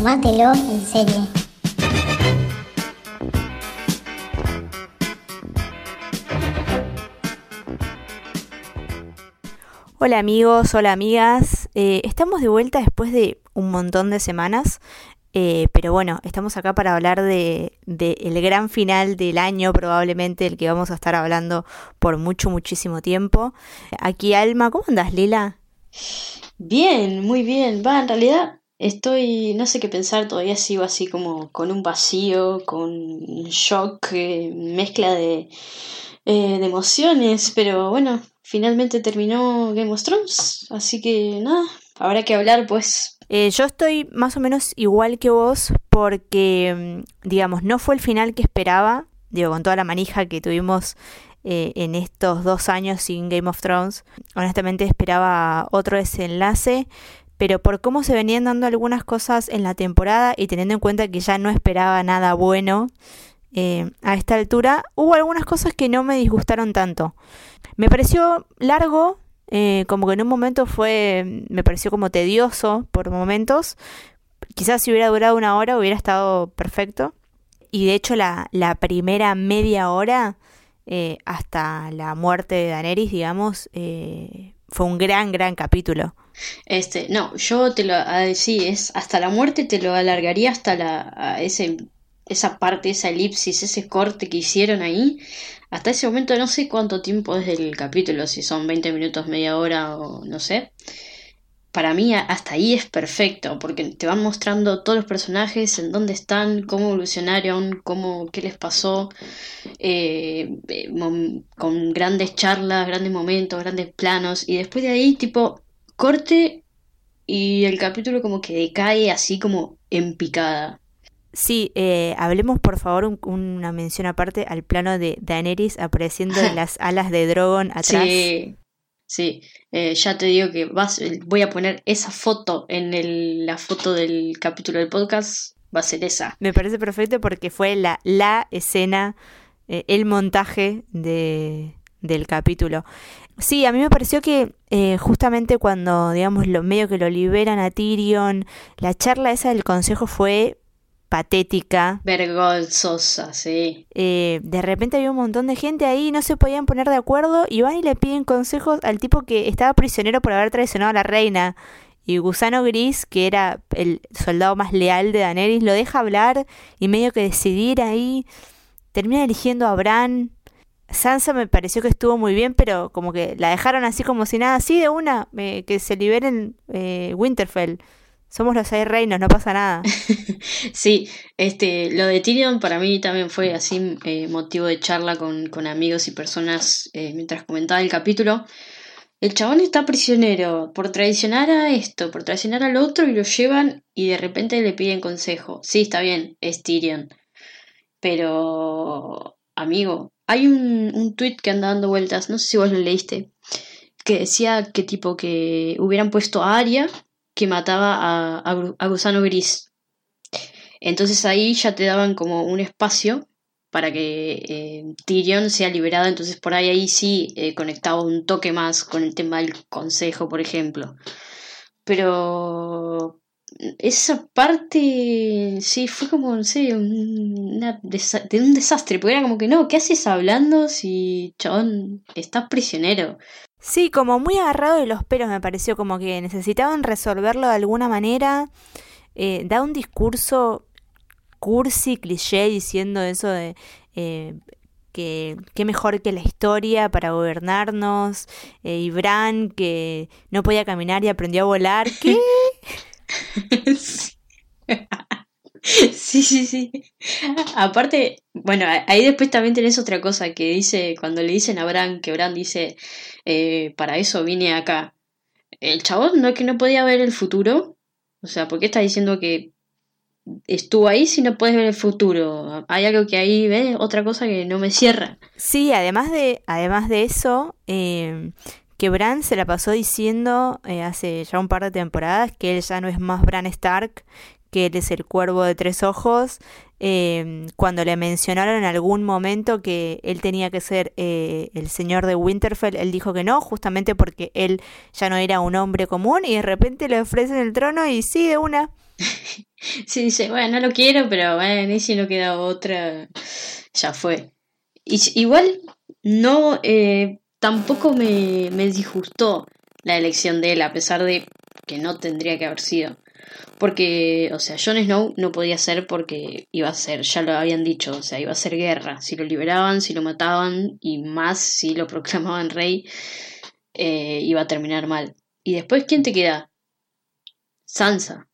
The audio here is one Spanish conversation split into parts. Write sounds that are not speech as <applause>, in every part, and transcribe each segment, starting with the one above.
Tómatelo en serie. Hola amigos, hola amigas. Eh, estamos de vuelta después de un montón de semanas. Eh, pero bueno, estamos acá para hablar de, de, el gran final del año, probablemente el que vamos a estar hablando por mucho, muchísimo tiempo. Aquí Alma, ¿cómo andas, Lila? Bien, muy bien. Va, en realidad estoy, no sé qué pensar, todavía sigo así como con un vacío, con un shock, eh, mezcla de, eh, de emociones, pero bueno, finalmente terminó Game of Thrones, así que nada, habrá que hablar pues eh, yo estoy más o menos igual que vos porque, mm, digamos, no fue el final que esperaba, digo, con toda la manija que tuvimos eh, en estos dos años sin Game of Thrones. Honestamente esperaba otro desenlace, pero por cómo se venían dando algunas cosas en la temporada y teniendo en cuenta que ya no esperaba nada bueno eh, a esta altura, hubo algunas cosas que no me disgustaron tanto. Me pareció largo, eh, como que en un momento fue, me pareció como tedioso por momentos. Quizás si hubiera durado una hora hubiera estado perfecto. Y de hecho la, primera media hora eh, hasta la muerte de Daenerys, digamos, fue un gran, gran capítulo. Este, no, yo te lo, sí, es hasta la muerte te lo alargaría hasta la, ese, esa parte, esa elipsis, ese corte que hicieron ahí, hasta ese momento no sé cuánto tiempo es del capítulo, si son 20 minutos, media hora o no sé. Para mí hasta ahí es perfecto, porque te van mostrando todos los personajes, en dónde están, cómo evolucionaron, cómo, qué les pasó, eh, eh, con grandes charlas, grandes momentos, grandes planos, y después de ahí tipo corte y el capítulo como que decae así como en picada. Sí, eh, hablemos por favor una mención aparte al plano de Daenerys apareciendo en <laughs> las alas de Drogon atrás. Sí, sí. Eh, ya te digo que vas, eh, voy a poner esa foto en el, la foto del capítulo del podcast. Va a ser esa. Me parece perfecto porque fue la, la escena, el montaje de, del capítulo. Sí, a mí me pareció que justamente cuando, digamos, lo medio que lo liberan a Tyrion, la charla esa del consejo fue patética. Vergonzosa, sí. Eh, de repente había un montón de gente ahí, no se podían poner de acuerdo y van y le piden consejos al tipo que estaba prisionero por haber traicionado a la reina. Y Gusano Gris, que era el soldado más leal de Daenerys, lo deja hablar y medio que decidir ahí. Termina eligiendo a Bran. Sansa me pareció que estuvo muy bien, pero como que la dejaron así como si nada, así de una, eh, que se liberen eh, Winterfell. Somos los seis reinos, no pasa nada. <laughs> sí, este, lo de Tyrion para mí también fue así eh, motivo de charla con, con amigos y personas eh, mientras comentaba el capítulo. El chabón está prisionero por traicionar a esto, por traicionar al otro y lo llevan y de repente le piden consejo. Sí, está bien, es Tyrion. Pero, amigo, hay un, un tweet que anda dando vueltas, no sé si vos lo leíste, que decía que tipo que hubieran puesto a Arya que mataba a, Gusano Gris. Entonces ahí ya te daban como un espacio para que eh, Tyrion sea liberado, entonces por ahí ahí sí eh, conectaba un toque más con el tema del consejo, por ejemplo. Pero esa parte sí fue como, no sé, de un desastre, porque era como que no, ¿qué haces hablando si chabón estás prisionero? Sí, como muy agarrado de los pelos me pareció, como que necesitaban resolverlo de alguna manera. Eh, da un discurso cursi, cliché, diciendo eso de eh, que qué mejor que la historia para gobernarnos, eh, y Bran que no podía caminar y aprendió a volar. ¿Qué? <laughs> Sí, sí, sí. Aparte, bueno, ahí después también tenés otra cosa que dice, cuando le dicen a Bran, que Bran dice, eh, para eso vine acá. El chabón no es que no podía ver el futuro. O sea, ¿por qué está diciendo que estuvo ahí si no puedes ver el futuro? Hay algo que ahí ve otra cosa que no me cierra. Sí, además de, además de eso, eh, que Bran se la pasó diciendo eh, hace ya un par de temporadas que él ya no es más Bran Stark, que él es el cuervo de tres ojos, eh, cuando le mencionaron en algún momento que él tenía que ser eh, el señor de Winterfell, él dijo que no, justamente porque él ya no era un hombre común y de repente le ofrecen el trono y sí, de una. <laughs> sí, dice, bueno, no lo quiero, pero bueno, y si no queda otra, ya fue. Y, igual, no, eh, tampoco me, me disgustó la elección de él, a pesar de que no tendría que haber sido. Porque, o sea, Jon Snow no podía ser porque iba a ser, ya lo habían dicho, o sea, iba a ser guerra. Si lo liberaban, si lo mataban y más si lo <laughs> proclamaban rey, eh, iba a terminar mal. ¿Y después quién te queda? Sansa.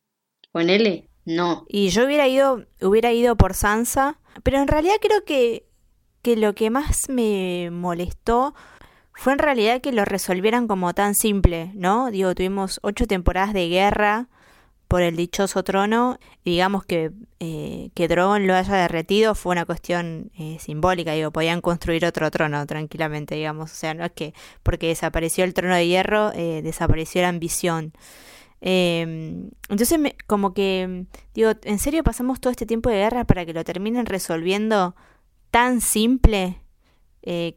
¿Con L? No. Y yo hubiera ido, hubiera ido por Sansa, pero en realidad creo que, que lo que más me molestó fue en realidad que lo resolvieran como tan simple, ¿no? Digo, tuvimos ocho temporadas de guerra por el dichoso trono. Digamos que eh, que Drogon lo haya derretido fue una cuestión eh, simbólica, digo, podían construir otro trono tranquilamente, digamos. O sea, no es que porque desapareció el trono de hierro, eh, desapareció la ambición. Em, entonces, como que, digo, ¿en serio pasamos todo este tiempo de guerra para que lo terminen resolviendo tan simple?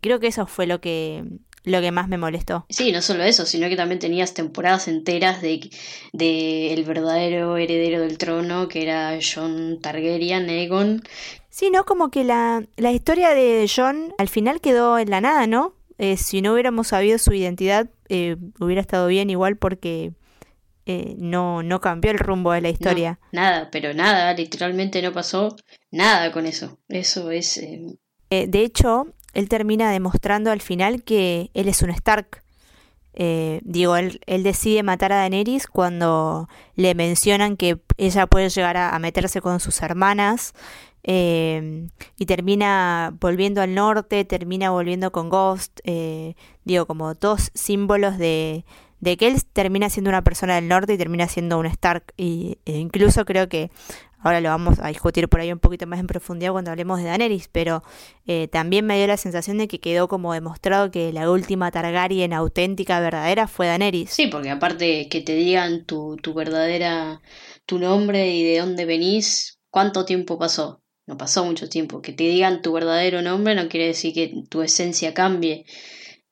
creo que eso fue lo que lo que más me molestó. Sí, no solo eso, sino que también tenías temporadas enteras de, de el verdadero heredero del trono, que era John Targaryen, Aegon. Sí, ¿no? Como que la, la historia de John al final quedó en la nada, ¿no? Eh, si no hubiéramos sabido su identidad, eh, hubiera estado bien igual porque eh, no, no cambió el rumbo de la historia. nada, pero nada, literalmente no pasó nada con eso. Eso es... de hecho, él termina demostrando al final que él es un Stark. Eh, digo, él, él, decide matar a Daenerys cuando le mencionan que ella puede llegar a, meterse con sus hermanas eh, y termina volviendo al norte, termina volviendo con Ghost, eh, digo, como dos símbolos de, de que él termina siendo una persona del norte y termina siendo un Stark. Y, e incluso creo que Ahora lo vamos a discutir por ahí un poquito más en profundidad cuando hablemos de Daenerys, pero eh, también me dio la sensación de que quedó como demostrado que la última Targaryen auténtica, verdadera, fue Daenerys. Sí, porque aparte que te digan tu, tu verdadera, tu nombre y de dónde venís, ¿cuánto tiempo pasó? No pasó mucho tiempo. Que te digan tu verdadero nombre no quiere decir que tu esencia cambie.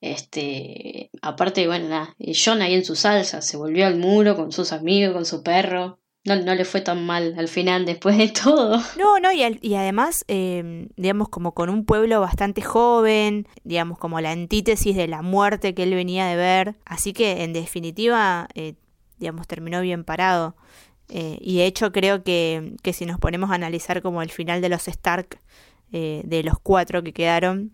Este, aparte, bueno, nada, John ahí en su salsa, se volvió al muro con sus amigos, con su perro, no, no le fue tan mal al final después de todo. No, no, y, y además, eh, digamos, como con un pueblo bastante joven, digamos, como la antítesis de la muerte que él venía de ver. Así que, en definitiva, eh, digamos, terminó bien parado. Eh, y de hecho creo que, que, si nos ponemos a analizar como el final de los Stark, de los cuatro que quedaron,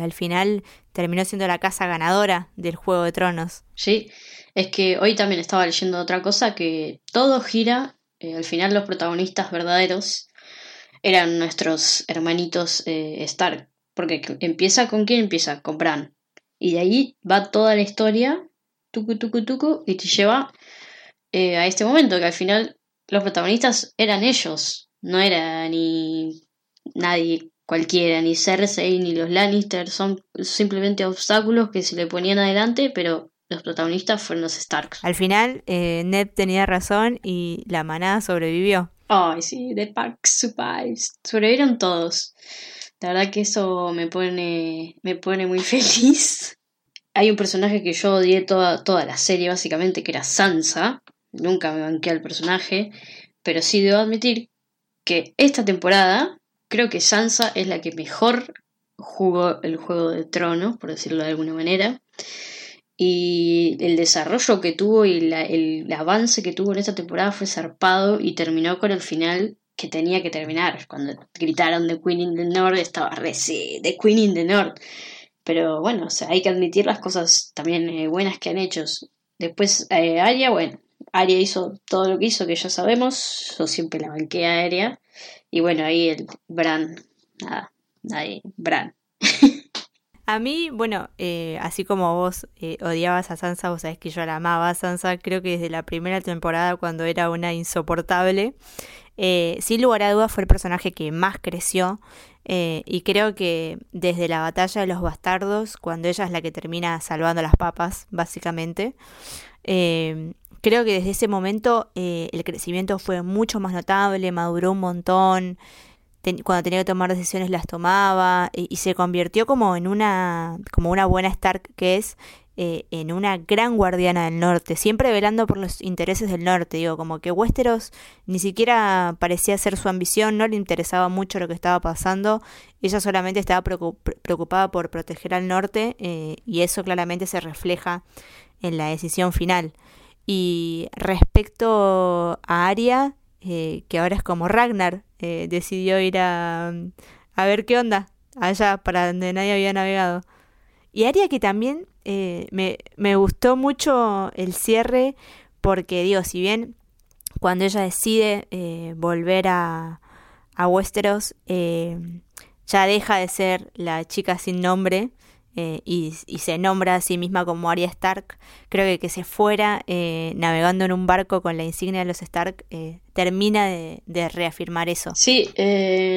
al final terminó siendo la casa ganadora del Juego de Tronos. Sí, es que hoy también estaba leyendo otra cosa, que todo gira, eh, al final los protagonistas verdaderos eran nuestros hermanitos eh, Stark, porque empieza con quién empieza, con Bran, y de ahí va toda la historia, tucu, tucu, tucu, y te lleva eh, a este momento, que al final los protagonistas eran ellos, no era ni nadie cualquiera, ni Cersei, ni los Lannister, son simplemente obstáculos que se le ponían adelante, pero los protagonistas fueron los Starks. Al final, eh, Ned tenía razón y la manada sobrevivió. Ay, sí, The Pack Survives. Sobrevivieron todos. La verdad que eso me pone, me pone muy <laughs> feliz. Hay un personaje que yo odié toda, toda la serie, básicamente, que era Sansa. Nunca me banqué al personaje, pero sí debo admitir que esta temporada creo que Sansa es la que mejor jugó el juego de tronos, por decirlo de alguna manera y el desarrollo que tuvo y el avance que tuvo en esta temporada fue zarpado y terminó con el final que tenía que terminar. Cuando gritaron The Queen in the North, estaba re sí, The Queen in the North. Pero bueno, hay que admitir las cosas también eh, buenas que han hecho. Después, eh, Aria, bueno, Aria hizo todo lo que hizo, que ya sabemos. Yo siempre la banqué a Aria. Y bueno, ahí el Bran, nada, ahí, Bran. A mí, bueno, eh, así como vos eh, odiabas a Sansa, vos sabés que yo la amaba a Sansa, creo que desde la primera temporada cuando era una insoportable. Eh, sin lugar a dudas fue el personaje que más creció y creo que desde la batalla de los bastardos, cuando ella es la que termina salvando las papas, básicamente, creo que desde ese momento el crecimiento fue mucho más notable, maduró un montón cuando tenía que tomar decisiones las tomaba y, se convirtió como en una, como una buena Stark que es eh, en una gran guardiana del norte, siempre velando por los intereses del norte. Digo, como que Westeros ni siquiera parecía ser su ambición, no le interesaba mucho lo que estaba pasando. Ella solamente estaba preocupada por proteger al norte eh, y eso claramente se refleja en la decisión final. Y respecto a Arya, eh, que ahora es como Ragnar, decidió ir a, a ver qué onda allá para donde nadie había navegado. Y Aria que también eh, me, me, gustó mucho el cierre porque, digo, si bien cuando ella decide eh, volver a, a Westeros, eh, ya deja de ser la chica sin nombre eh, y, se nombra a sí misma como Arya Stark, creo que que se fuera eh, navegando en un barco con la insignia de los Stark eh, termina de, reafirmar eso. Sí,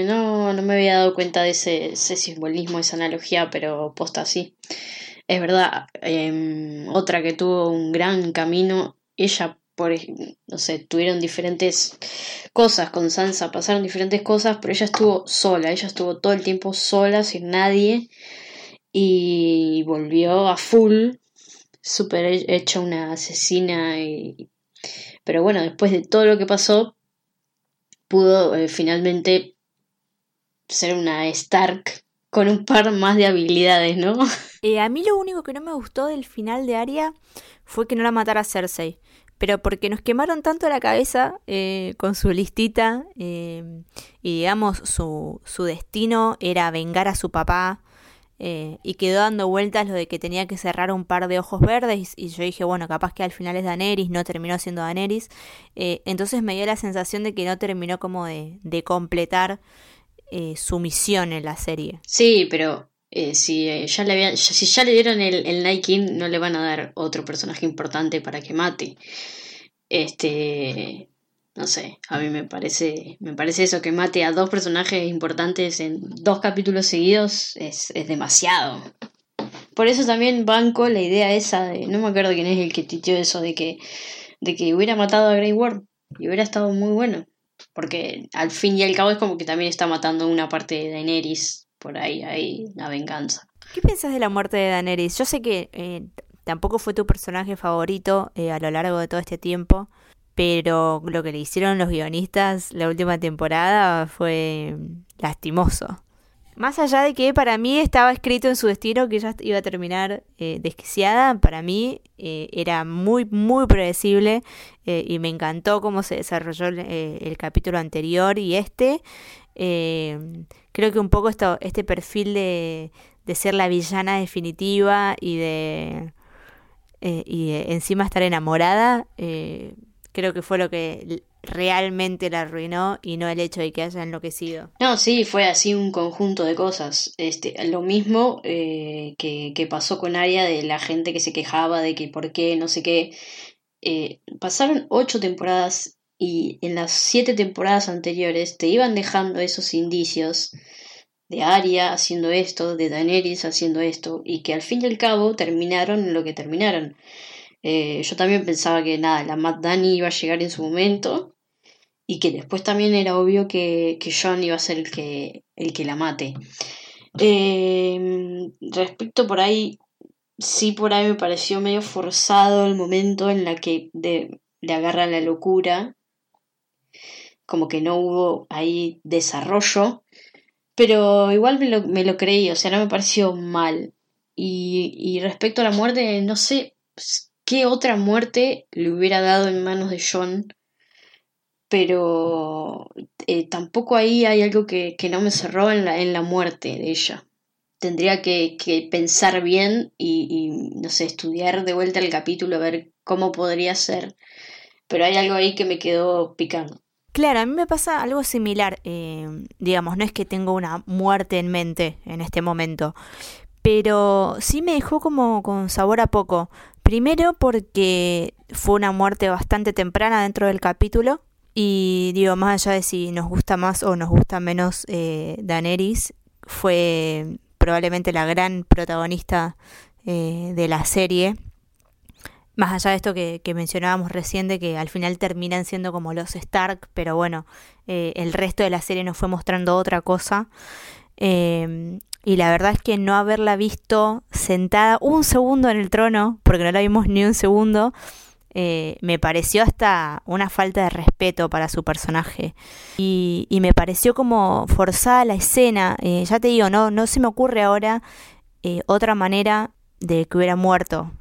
no, no me había dado cuenta de ese, simbolismo, esa analogía, pero posta así. Es verdad, em, otra que tuvo un gran camino, ella por, no sé, tuvieron diferentes cosas con Sansa, pasaron diferentes cosas, pero ella estuvo sola, ella estuvo todo el tiempo sola, sin nadie, y volvió a full, súper hecha una asesina. Y... Pero bueno, después de todo lo que pasó, pudo eh, finalmente ser una Stark con un par más de habilidades, ¿no? <laughs> Eh, a mí lo único que no me gustó del final de Arya fue que no la matara Cersei. Pero porque nos quemaron tanto la cabeza eh, con su listita y digamos su, su destino era vengar a su papá eh, y quedó dando vueltas lo de que tenía que cerrar un par de ojos verdes y yo dije, bueno, capaz que al final es Daenerys, no terminó siendo Daenerys. Eh, entonces me dio la sensación de que no terminó como de, de completar eh, su misión en la serie. Sí, pero si, ya le habían, si ya le dieron el, el King, no le van a dar otro personaje importante para que mate. Este, no sé, a mí me parece, me parece eso, que mate a dos personajes importantes en dos capítulos seguidos es, es demasiado. Por eso también banco la idea esa de, no me acuerdo quién es el que titió eso, de que, de que hubiera matado a Grey Worm y hubiera estado muy bueno. Porque al fin y al cabo es como que también está matando una parte de Daenerys por ahí, ahí, la venganza. ¿Qué piensas de la muerte de Daenerys? Yo sé que eh, tampoco fue tu personaje favorito eh, a lo largo de todo este tiempo, pero lo que le hicieron los guionistas la última temporada fue lastimoso. Más allá de que para mí estaba escrito en su destino que ella iba a terminar eh, desquiciada, para mí eh, era muy, muy predecible eh, y me encantó cómo se desarrolló el, capítulo anterior y este. creo que un poco esto, este perfil de, de ser la villana definitiva y de, y encima estar enamorada creo que fue lo que realmente la arruinó y no el hecho de que haya enloquecido. No, sí, fue así un conjunto de cosas. Este, lo mismo eh, que, que, pasó con Aria de la gente que se quejaba de que por qué, no sé qué. Eh, pasaron ocho temporadas y en las siete temporadas anteriores te iban dejando esos indicios de Aria haciendo esto, de Daenerys haciendo esto, y que al fin y al cabo terminaron lo que terminaron. Eh, yo también pensaba que nada, la Matt Dani iba a llegar en su momento y que después también era obvio que, que John iba a ser el que, el que la mate. Em, respecto por ahí, sí por ahí me pareció medio forzado el momento en la que de, le agarra la locura, como que no hubo ahí desarrollo, pero igual me lo, me lo creí, o sea, no me pareció mal. Y, y respecto a la muerte, no sé, qué otra muerte le hubiera dado en manos de John. Pero eh, tampoco ahí hay algo que, no me cerró en la, muerte de ella. Tendría que, pensar bien y, no sé, estudiar de vuelta el capítulo, a ver cómo podría ser. Pero hay algo ahí que me quedó picando. Claro, a mí me pasa algo similar. Eh, digamos, no es que tengo una muerte en mente en este momento, pero sí me dejó como con sabor a poco. Primero porque fue una muerte bastante temprana dentro del capítulo. Y digo, más allá de si nos gusta más o nos gusta menos eh, Daenerys, fue probablemente la gran protagonista eh, de la serie. Más allá de esto que, mencionábamos recién, de que al final terminan siendo como los Stark, pero bueno, eh, el resto de la serie nos fue mostrando otra cosa. Y la verdad es que no haberla visto sentada un segundo en el trono, porque no la vimos ni un segundo, eh, me pareció hasta una falta de respeto para su personaje. Y, me pareció como forzada la escena. Eh, ya te digo, no, no se me ocurre ahora eh, otra manera de que hubiera muerto.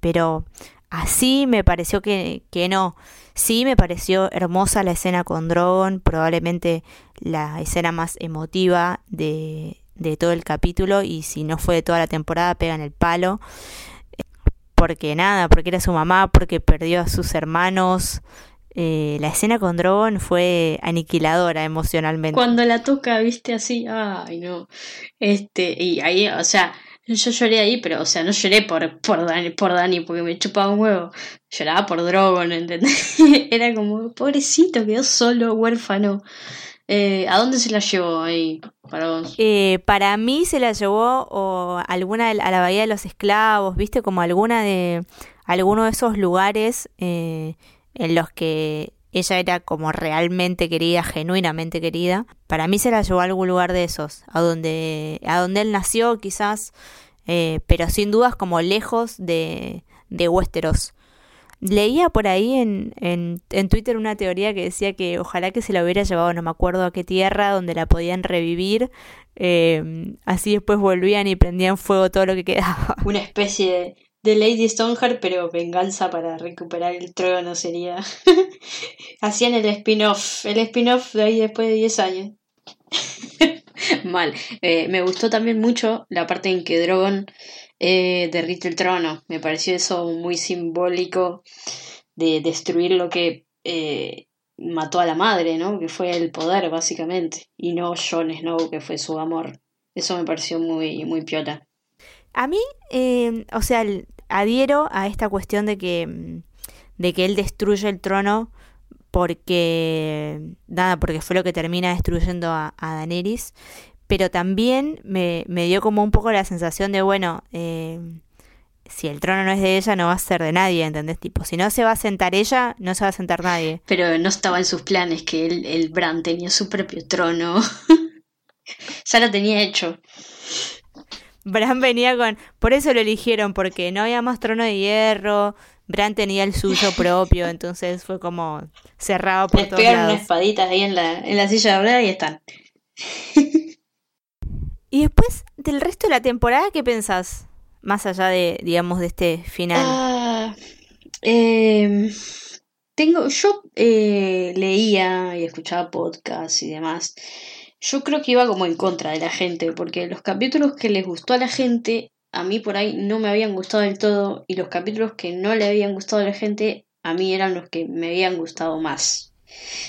pero así me pareció que, que no. Sí me pareció hermosa la escena con Drogon, probablemente la escena más emotiva de, de todo el capítulo y si no fue de toda la temporada pegan el palo porque nada, porque era su mamá, porque perdió a sus hermanos. Eh, la escena con Drogon fue aniquiladora emocionalmente. Cuando la toca, viste así, ay no. Este, y ahí, o sea, yo lloré ahí, pero, o sea, no lloré por, por, Dani, por Dani porque me chupaba un huevo. Lloraba por Drogon, ¿entendés? <laughs> Era como, pobrecito, quedó solo, huérfano. Eh, ¿A dónde se la llevó ahí para vos? Eh, para mí se la llevó o alguna a la Bahía de los Esclavos, viste, como alguna de alguno de esos lugares eh, en los que ella era como realmente querida, genuinamente querida. Para mí se la llevó a algún lugar de esos, a donde, a donde él nació quizás, pero sin dudas como lejos de, de Westeros. Leía por ahí en, en, en, Twitter una teoría que decía que ojalá que se la hubiera llevado, no me acuerdo a qué tierra, donde la podían revivir. Eh, así después volvían y prendían fuego todo lo que quedaba. Una especie de, Lady Stoneheart, pero venganza para recuperar el trono sería. <laughs> Hacían el spin-off, el spin-off de ahí después de 10 años. <laughs> Mal. Eh, me gustó también mucho la parte en que Drogon eh, derrite el trono. Me pareció eso muy simbólico de destruir lo que eh, mató a la madre, ¿no? Que fue el poder, básicamente. Y no Jon Snow, que fue su amor. Eso me pareció muy, muy piola. A mí, eh, o sea, adhiero a esta cuestión de que, de que él destruye el trono porque, nada, porque fue lo que termina destruyendo a, a Daenerys pero también me, dio como un poco la sensación de, bueno, eh, si el trono no es de ella, no va a ser de nadie, ¿entendés? Tipo, si no se va a sentar ella, no se va a sentar nadie. Pero no estaba en sus planes que el, el Bran tenía su propio trono. <laughs> ya lo tenía hecho. Bran venía con... Por eso lo eligieron, porque no había más trono de hierro, Bran tenía el suyo <laughs> propio, entonces fue como cerrado por todos lados. unas espaditas ahí en la, en la silla de Bran y están. <laughs> Y después del resto de la temporada, ¿qué pensás? Más allá de, digamos, de este final. Ah, em, tengo, yo eh, leía y escuchaba podcasts y demás. Yo creo que iba como en contra de la gente, porque los capítulos que les gustó a la gente, a mí por ahí no me habían gustado del todo, y los capítulos que no le habían gustado a la gente, a mí eran los que me habían gustado más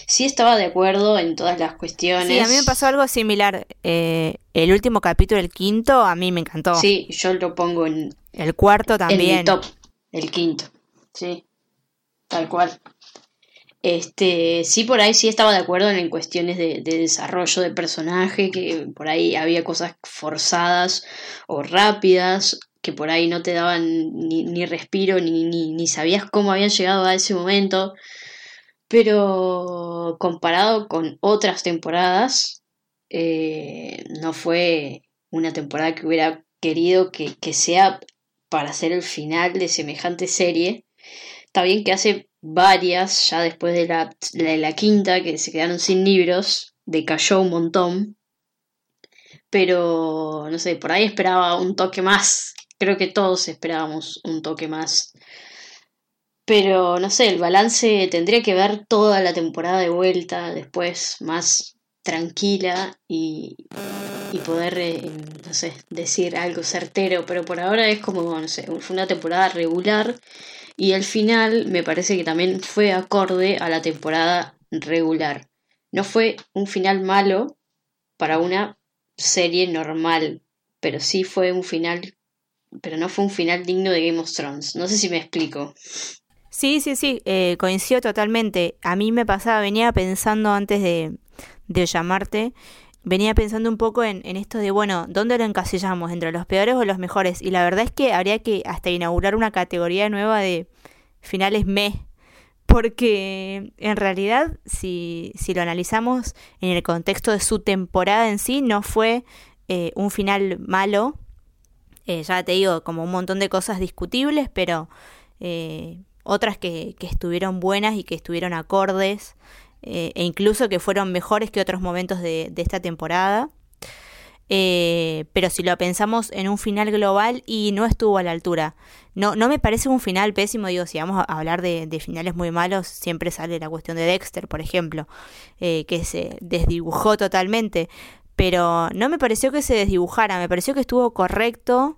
sí estaba de acuerdo en todas las cuestiones. Sí, a mí me pasó algo similar. Eh, el último capítulo, el quinto, a mí me encantó. Sí, yo lo pongo en... El cuarto también. En top, el quinto. Sí, tal cual. Este, sí, por ahí sí estaba de acuerdo en cuestiones de, desarrollo de personaje, que por ahí había cosas forzadas o rápidas, que por ahí no te daban ni, ni respiro, ni, ni, ni sabías cómo habían llegado a ese momento pero comparado con otras temporadas, eh, no fue una temporada que hubiera querido que, sea para hacer el final de semejante serie. Está bien que hace varias, ya después de la, de la quinta, que se quedaron sin libros, decayó un montón. Pero, no sé, por ahí esperaba un toque más. Creo que todos esperábamos un toque más pero no sé, el balance tendría que ver toda la temporada de vuelta, después más tranquila y, y poder, eh, no sé, decir algo certero, pero por ahora es como, no sé, fue una temporada regular y el final me parece que también fue acorde a la temporada regular. No fue un final malo para una serie normal, pero sí fue un final, pero no fue un final digno de Game of Thrones. No sé si me explico. Sí, sí, sí, eh, coincido totalmente. A mí me pasaba, venía pensando antes de, de llamarte, venía pensando un poco en, en, esto de, bueno, ¿dónde lo encasillamos? ¿Entre los peores o los mejores? Y la verdad es que habría que hasta inaugurar una categoría nueva de finales me. Porque en realidad, si, si lo analizamos en el contexto de su temporada en sí, no fue eh, un final malo. Eh, ya te digo, como un montón de cosas discutibles, pero otras que, estuvieron buenas y que estuvieron acordes, e incluso que fueron mejores que otros momentos de, de esta temporada. Eh, pero si lo pensamos en un final global y no estuvo a la altura. No, no me parece un final pésimo, digo, si vamos a hablar de, finales muy malos, siempre sale la cuestión de Dexter, por ejemplo, eh, que se desdibujó totalmente, pero no me pareció que se desdibujara, me pareció que estuvo correcto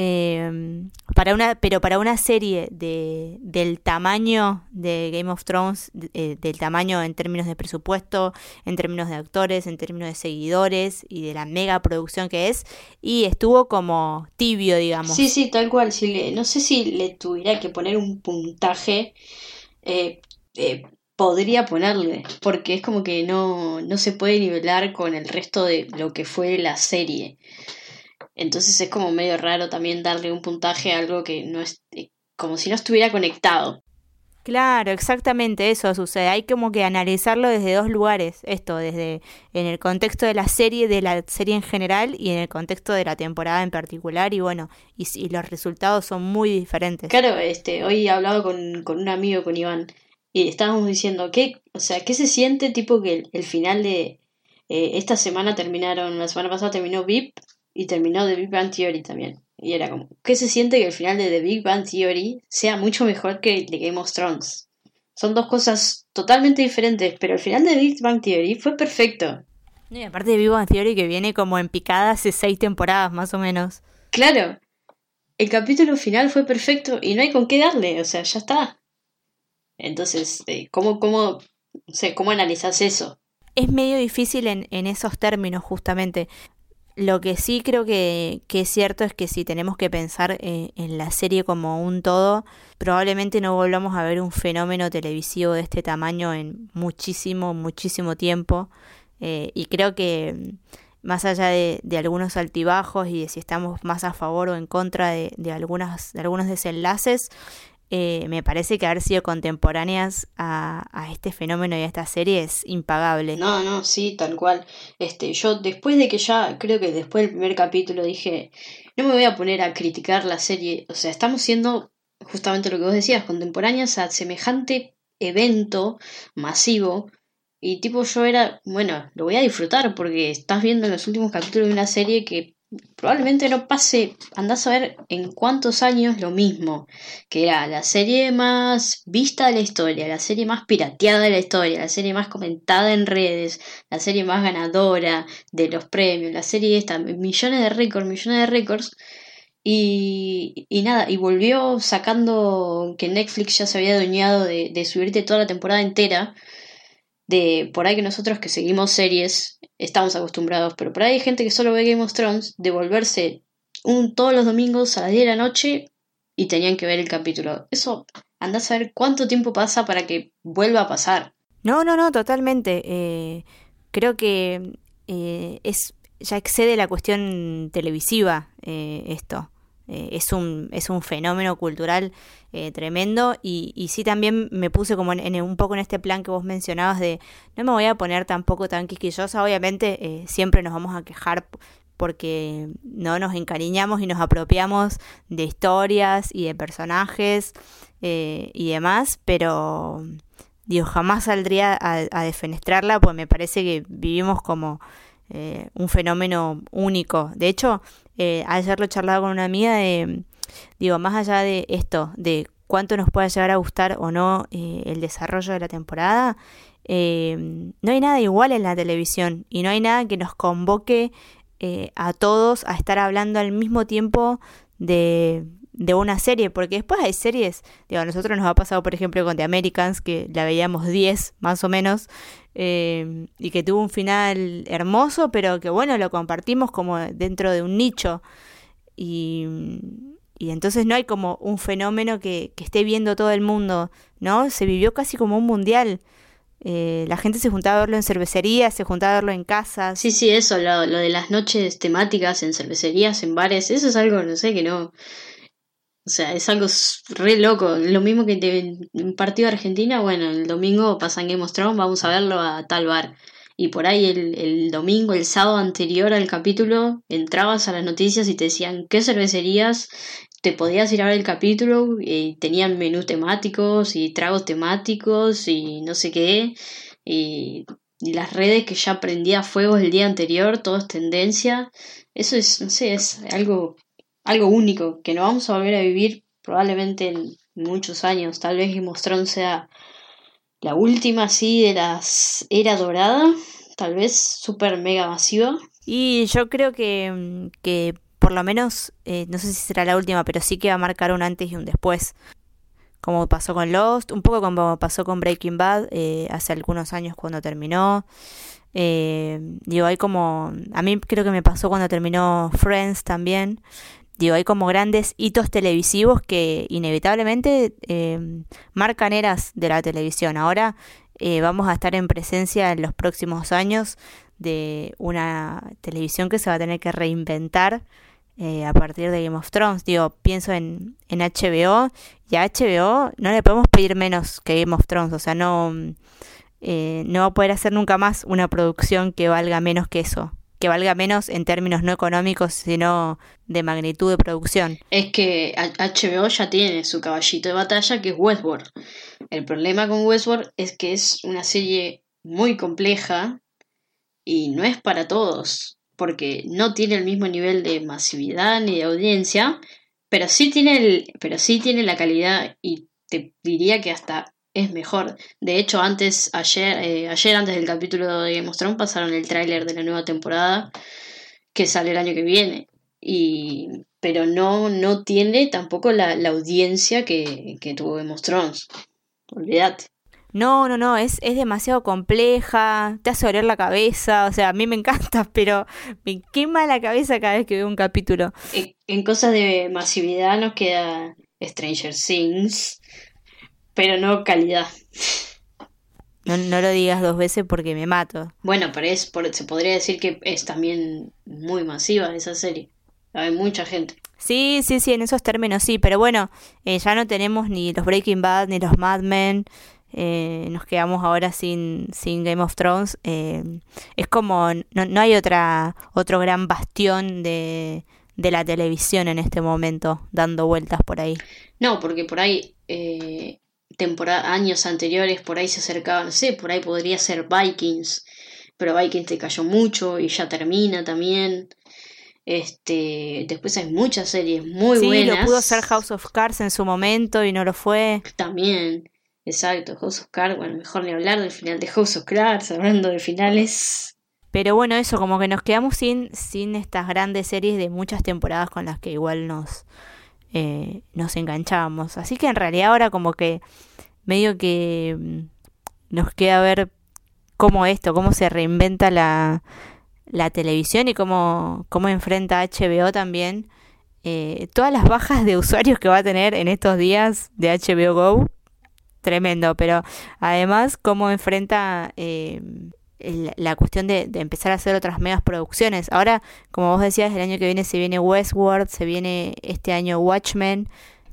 eh, para una, pero para una serie de, del tamaño de Game of Thrones, eh, del tamaño en términos de presupuesto, en términos de actores, en términos de seguidores y de la mega producción que es, y estuvo como tibio, digamos. Sí, sí, tal cual. Si no sé si le tuviera que poner un puntaje, eh, eh, podría ponerle, porque es como que no, no se puede nivelar con el resto de lo que fue la serie. Entonces es como medio raro también darle un puntaje a algo que no es eh, como si no estuviera conectado. Claro, exactamente eso sucede. Hay como que analizarlo desde dos lugares. Esto, desde en el contexto de la serie, de la serie en general y en el contexto de la temporada en particular. Y bueno, y, los resultados son muy diferentes. Claro, este, hoy he hablado con, con un amigo, con Iván, y estábamos diciendo que, o sea, ¿qué se siente tipo que el, final de eh, esta semana terminaron, la semana pasada terminó VIP y terminó The Big Bang Theory también. Y era como, ¿qué se siente que el final de The Big Bang Theory sea mucho mejor que el de Game of Thrones? Son dos cosas totalmente diferentes, pero el final de The Big Bang Theory fue perfecto. Y aparte de Big Bang Theory que viene como en picada hace seis temporadas más o menos. Claro, el capítulo final fue perfecto y no hay con qué darle, o sea, ya está. Entonces, eh, ¿cómo, cómo, sé, ¿cómo analizas eso? Es medio difícil en, en esos términos, justamente. Lo que sí creo que, es cierto es que si tenemos que pensar eh, en la serie como un todo, probablemente no volvamos a ver un fenómeno televisivo de este tamaño en muchísimo, muchísimo tiempo. Eh, y creo que mm, más allá de, algunos altibajos y de si estamos más a favor o en contra de, de, algunas, de algunos desenlaces, eh, me parece que haber sido contemporáneas a, este fenómeno y a esta serie es impagable. No, no, sí, tal cual. Este, yo después de que ya, creo que después del primer capítulo dije, no me voy a poner a criticar la serie, o sea, estamos siendo justamente lo que vos decías, contemporáneas a semejante evento masivo. Y tipo yo era, bueno, lo voy a disfrutar porque estás viendo en los últimos capítulos de una serie que probablemente no pase, andás a ver en cuántos años lo mismo, que era la serie más vista de la historia, la serie más pirateada de la historia, la serie más comentada en redes, la serie más ganadora de los premios, la serie esta, millones de récords, millones de récords. Y, nada, y volvió sacando que Netflix ya se había adueñado de subirte toda la temporada entera de por ahí que nosotros que seguimos series estamos acostumbrados, pero por ahí hay gente que solo ve Game of Thrones de volverse un, todos los domingos a las 10 de la noche y tenían que ver el capítulo. Eso, andás a ver cuánto tiempo pasa para que vuelva a pasar. No, no, no, totalmente. Eh, creo que eh, es ya excede la cuestión televisiva eh, esto. Eh, es, un, es un fenómeno cultural eh, tremendo y, y sí también me puse como en, un poco en este plan que vos mencionabas de no me voy a poner tampoco tan quisquillosa, obviamente eh, siempre nos vamos a quejar porque no nos encariñamos y nos apropiamos de historias y de personajes y demás, pero digo, jamás saldría a, a defenestrarla, pues me parece que vivimos como un fenómeno único. De hecho, eh, ayer lo charlaba con una amiga de, digo, más allá de esto, de cuánto nos pueda llegar a gustar o no eh, el desarrollo de la temporada, eh, no hay nada igual en la televisión y no hay nada que nos convoque a todos a estar hablando al mismo tiempo de, de una serie, porque después hay series, digo, a nosotros nos ha pasado por ejemplo con The Americans, que la veíamos 10 más o menos, eh, y que tuvo un final hermoso, pero que bueno, lo compartimos como dentro de un nicho. Y, y entonces no hay como un fenómeno que, que, esté viendo todo el mundo, ¿no? Se vivió casi como un mundial. Eh, la gente se juntaba a verlo en cervecerías, se juntaba a verlo en casas. Sí, sí, eso, lo, lo de las noches temáticas en cervecerías, en bares, eso es algo, no sé, que no, o sea, es algo re loco. Lo mismo que en partido de Argentina, bueno, el domingo pasan Game of Thrones, vamos a verlo a tal bar. y por ahí el, domingo, el sábado anterior al capítulo, entrabas a las noticias y te decían qué cervecerías te podías ir a ver el capítulo y tenían menús temáticos y tragos temáticos y no sé qué. Y, las redes que ya prendía fuego el día anterior, todo es tendencia. Eso es, no sé, es algo, algo único que no vamos a volver a vivir probablemente en muchos años. Tal vez Game of sea la última así de las era dorada, tal vez super mega masiva. Y yo creo que, que por lo menos, eh, no sé si será la última, pero sí que va a marcar un antes y un después. Como pasó con Lost, un poco como pasó con Breaking Bad eh, hace algunos años cuando terminó. Eh, digo, hay como. A mí creo que me pasó cuando terminó Friends también. Digo, hay como grandes hitos televisivos que inevitablemente marcan eras de la televisión. Ahora vamos a estar en presencia en los próximos años de una televisión que se va a tener que reinventar eh, a partir de Game of Thrones. Digo, pienso en, en HBO y a HBO no le podemos pedir menos que Game of Thrones. O sea, no, eh, no va a poder hacer nunca más una producción que valga menos que eso. Que valga menos en términos no económicos, sino de magnitud de producción. Es que HBO ya tiene su caballito de batalla, que es Westworld. El problema con Westworld es que es una serie muy compleja y no es para todos porque no tiene el mismo nivel de masividad ni de audiencia, pero sí tiene, el, pero sí tiene la calidad y te diría que hasta es mejor. De hecho, antes, ayer, eh, ayer antes del capítulo de Game of Thrones pasaron el tráiler de la nueva temporada que sale el año que viene. Y, pero no, no tiene tampoco la, audiencia que, que tuvo Game of Thrones. Olvídate. No, no, no, es, es demasiado compleja, te hace doler la cabeza, o sea, a mí me encanta, <laughs> pero me quema la cabeza cada vez que veo un capítulo. En, cosas de masividad nos queda Stranger Things, pero no calidad. No, no lo digas dos veces porque me mato. Bueno, pero es, por, se podría decir que es también muy masiva esa serie. Hay mucha gente. Sí, sí, sí, en esos términos sí, pero bueno, eh, ya no tenemos ni los Breaking Bad ni los Mad Men. Eh, nos quedamos ahora sin, sin Game of Thrones. Eh, es como, no, no, hay otra, otro gran bastión de, de, la televisión en este momento dando vueltas por ahí. No, porque por ahí, eh, temporada, años anteriores, por ahí se acercaba, no sé, por ahí podría ser Vikings, pero Vikings te cayó mucho y ya termina también. Este, después hay muchas series muy buenas. Sí, lo pudo ser House of Cards en su momento y no lo fue. También. Exacto, House of Cards, bueno, mejor ni hablar del final de House of Cards, hablando de finales. Pero bueno, eso, como que nos quedamos sin, sin estas grandes series de muchas temporadas con las que igual nos, eh, nos enganchábamos. Así que en realidad ahora como que medio que mm, nos queda ver cómo esto, cómo se reinventa la, la televisión y cómo, cómo enfrenta HBO también eh, todas las bajas de usuarios que va a tener en estos días de HBO Go tremendo, pero además cómo enfrenta eh, la cuestión de, empezar a hacer otras megas producciones. Ahora, como vos decías, el año que viene se viene Westworld, se viene este año Watchmen,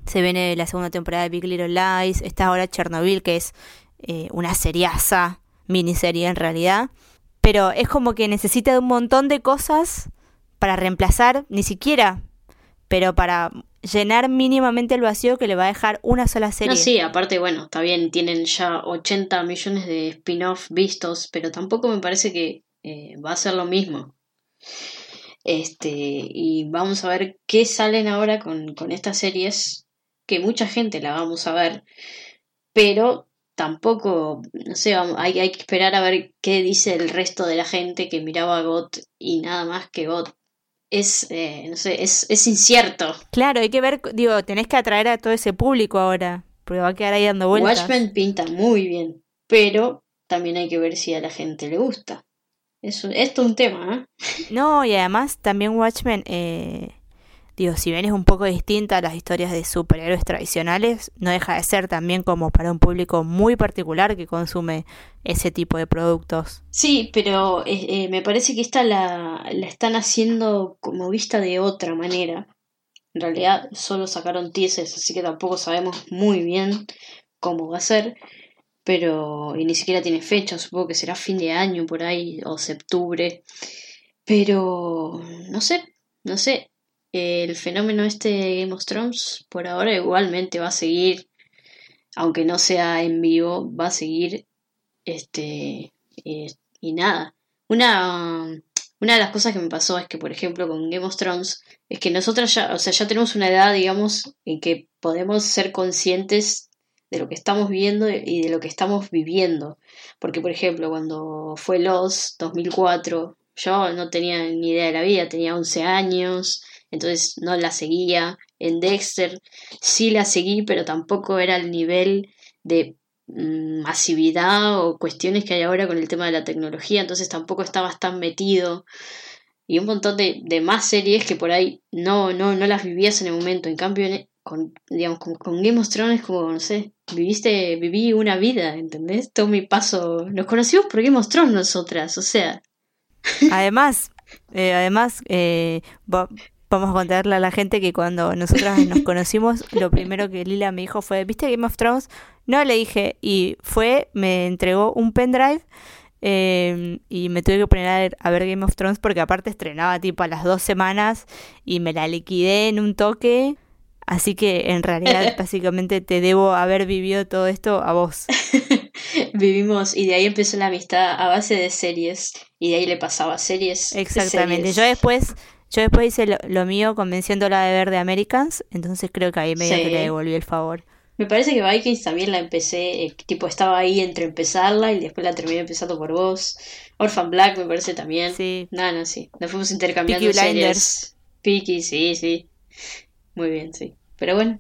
se viene la segunda temporada de Big Little Lies, está ahora Chernobyl, que es eh, una seriaza, miniserie en realidad. Pero es como que necesita de un montón de cosas para reemplazar, ni siquiera, pero para llenar mínimamente el vacío que le va a dejar una sola serie. No, sí, aparte, bueno, está bien, tienen ya 80 millones de spin-off vistos, pero tampoco me parece que eh, va a ser lo mismo. Este, y vamos a ver qué salen ahora con, con estas series, que mucha gente la vamos a ver, pero tampoco, no sé, hay, hay que esperar a ver qué dice el resto de la gente que miraba a GOT y nada más que GOT es, eh, no sé, es, es incierto. Claro, hay que ver, digo, tenés que atraer a todo ese público ahora, porque va a quedar ahí dando vueltas. Watchmen pinta muy bien, pero también hay que ver si a la gente le gusta. Es, esto es un tema, ¿eh? No, y además también Watchmen eh, digo, si bien es un poco distinta a las historias de superhéroes tradicionales, no deja de ser también como para un público muy particular que consume ese tipo de productos. Sí, pero eh, eh, me parece que esta la, la están haciendo como vista de otra manera. En realidad solo sacaron teasers, así que tampoco sabemos muy bien cómo va a ser. pero y ni siquiera tiene fecha, supongo que será fin de año por ahí o septiembre. Pero no sé, no sé. El fenómeno este de Game of Thrones por ahora igualmente va a seguir, aunque no sea en vivo, va a seguir este eh, y nada. Una una de las cosas que me pasó es que, por ejemplo, con Game of Thrones, es que nosotras ya, o sea, ya tenemos una edad, digamos, en que podemos ser conscientes de lo que estamos viendo y de lo que estamos viviendo. Porque, por ejemplo, cuando fue Los 2004, yo no tenía ni idea de la vida, tenía 11 años, entonces no la seguía. En Dexter sí la seguí, pero tampoco era el nivel de mm, masividad o cuestiones que hay ahora con el tema de la tecnología, entonces tampoco estabas tan metido. Y un montón de, de más series que por ahí no, no, no las vivías en el momento. En cambio, con, digamos, con, con, Game of Thrones, como, no sé, viviste, viví una vida, ¿entendés? Todo mi paso, nos conocimos por Game of Thrones nosotras, o sea. Además, eh, además, eh, vamos a contarle a la gente que cuando nosotras nos <laughs> conocimos, lo primero que Lila me dijo fue, ¿viste Game of Thrones? No, le dije, y fue, me entregó un pendrive. Eh, y me tuve que poner a ver, a ver, Game of Thrones porque aparte estrenaba tipo a las dos semanas y me la liquidé en un toque Así que en realidad <laughs> básicamente te debo haber vivido todo esto a vos. <laughs> Vivimos y de ahí empezó la amistad a base de series y de ahí le pasaba series. Exactamente. Yo después yo después hice lo, mío convenciéndola de ver de Americans, entonces creo que ahí medio que le devolví el favor. Me parece que Vikings también la empecé, eh, tipo estaba ahí entre empezarla y después la terminé empezando por vos. Orphan Black me parece también. Sí. No, no, sí. Nos fuimos intercambiando Peaky series. Peaky, sí, sí. Muy bien, sí. Pero bueno.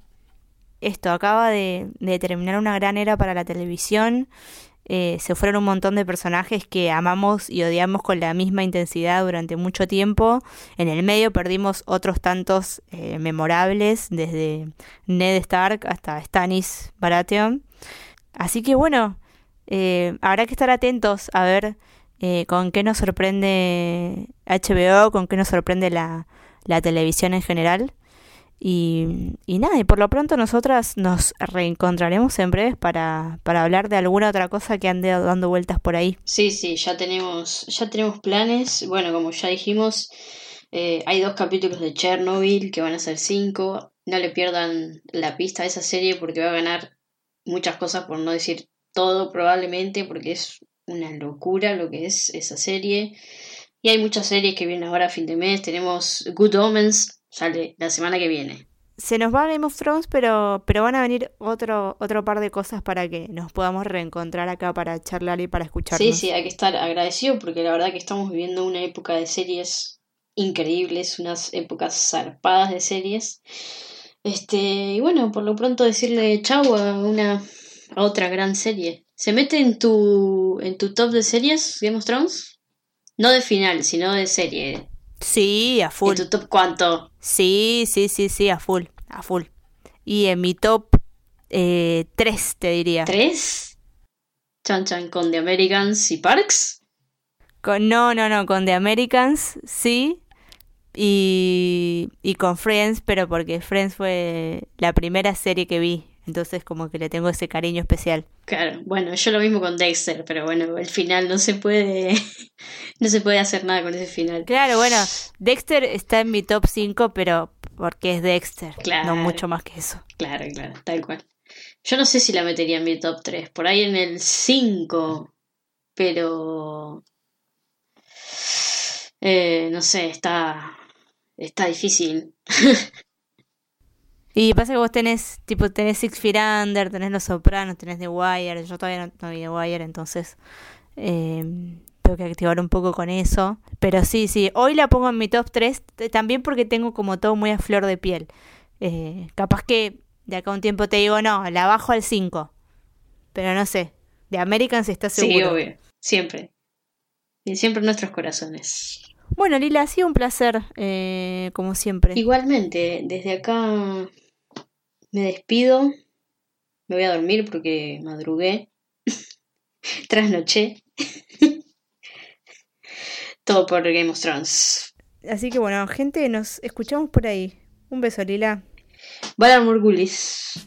Esto acaba de, terminar una gran era para la televisión. Eh, se fueron un montón de personajes que amamos y odiamos con la misma intensidad durante mucho tiempo. En el medio perdimos otros tantos eh, memorables, desde Ned Stark hasta Stannis Baratheon. Así que bueno, eh, habrá que estar atentos a ver con qué nos sorprende HBO, con qué nos sorprende la, la televisión en general. Y, y, nada, y por lo pronto nosotras nos reencontraremos en breves para, para hablar de alguna otra cosa que ande dando vueltas por ahí. Sí, sí, ya tenemos, ya tenemos planes. Bueno, como ya dijimos, eh, hay dos capítulos de Chernobyl que van a ser cinco. No le pierdan la pista a esa serie porque va a ganar muchas cosas, por no decir todo probablemente, porque es una locura lo que es esa serie. Y hay muchas series que vienen ahora a fin de mes. Tenemos Good Omens, Sale la semana que viene. Se nos va Game of Thrones, pero, pero van a venir otro, otro par de cosas para que nos podamos reencontrar acá para charlar y para escuchar. Sí, sí, hay que estar agradecido porque la verdad que estamos viviendo una época de series increíbles, unas épocas zarpadas de series. Este, y bueno, por lo pronto decirle chau a una a otra gran serie. ¿Se mete en tu en tu top de series Game of Thrones? No de final, sino de serie. Sí, a full. ¿En tu top cuánto? Sí, sí, sí, sí, a full, a full. Y en mi top eh, tres, te diría. ¿Tres? Chan Chan con The Americans y Parks. Con, no, no, no, con The Americans, sí. Y, y con Friends, pero porque Friends fue la primera serie que vi. Entonces como que le tengo ese cariño especial. Claro, bueno, yo lo mismo con Dexter, pero bueno, el final no se puede <laughs> no se puede hacer nada con ese final. Claro, bueno, Dexter está en mi top 5, pero porque es Dexter, claro, no mucho más que eso. Claro, claro, tal cual. Yo no sé si la metería en mi top 3, por ahí en el 5, pero eh, no sé, está está difícil. <laughs> Y pasa que vos tenés, tipo, tenés Six Feet Under, tenés Los Sopranos, tenés The Wire. Yo todavía no, vi The Wire, entonces eh, tengo que activar un poco con eso. Pero sí, sí, hoy la pongo en mi top 3, también porque tengo como todo muy a flor de piel. Eh, capaz que de acá a un tiempo te digo, no, la bajo al 5. Pero no sé, de Americans está seguro. Sí, obvio, siempre. Y siempre en nuestros corazones. Bueno, Lila, ha sido un placer, eh, como siempre. Igualmente, desde acá me despido. Me voy a dormir porque madrugué. <laughs> Trasnoché. <laughs> Todo por Game of Thrones. Así que bueno, gente, nos escuchamos por ahí. Un beso, Lila. Valar Morgulis.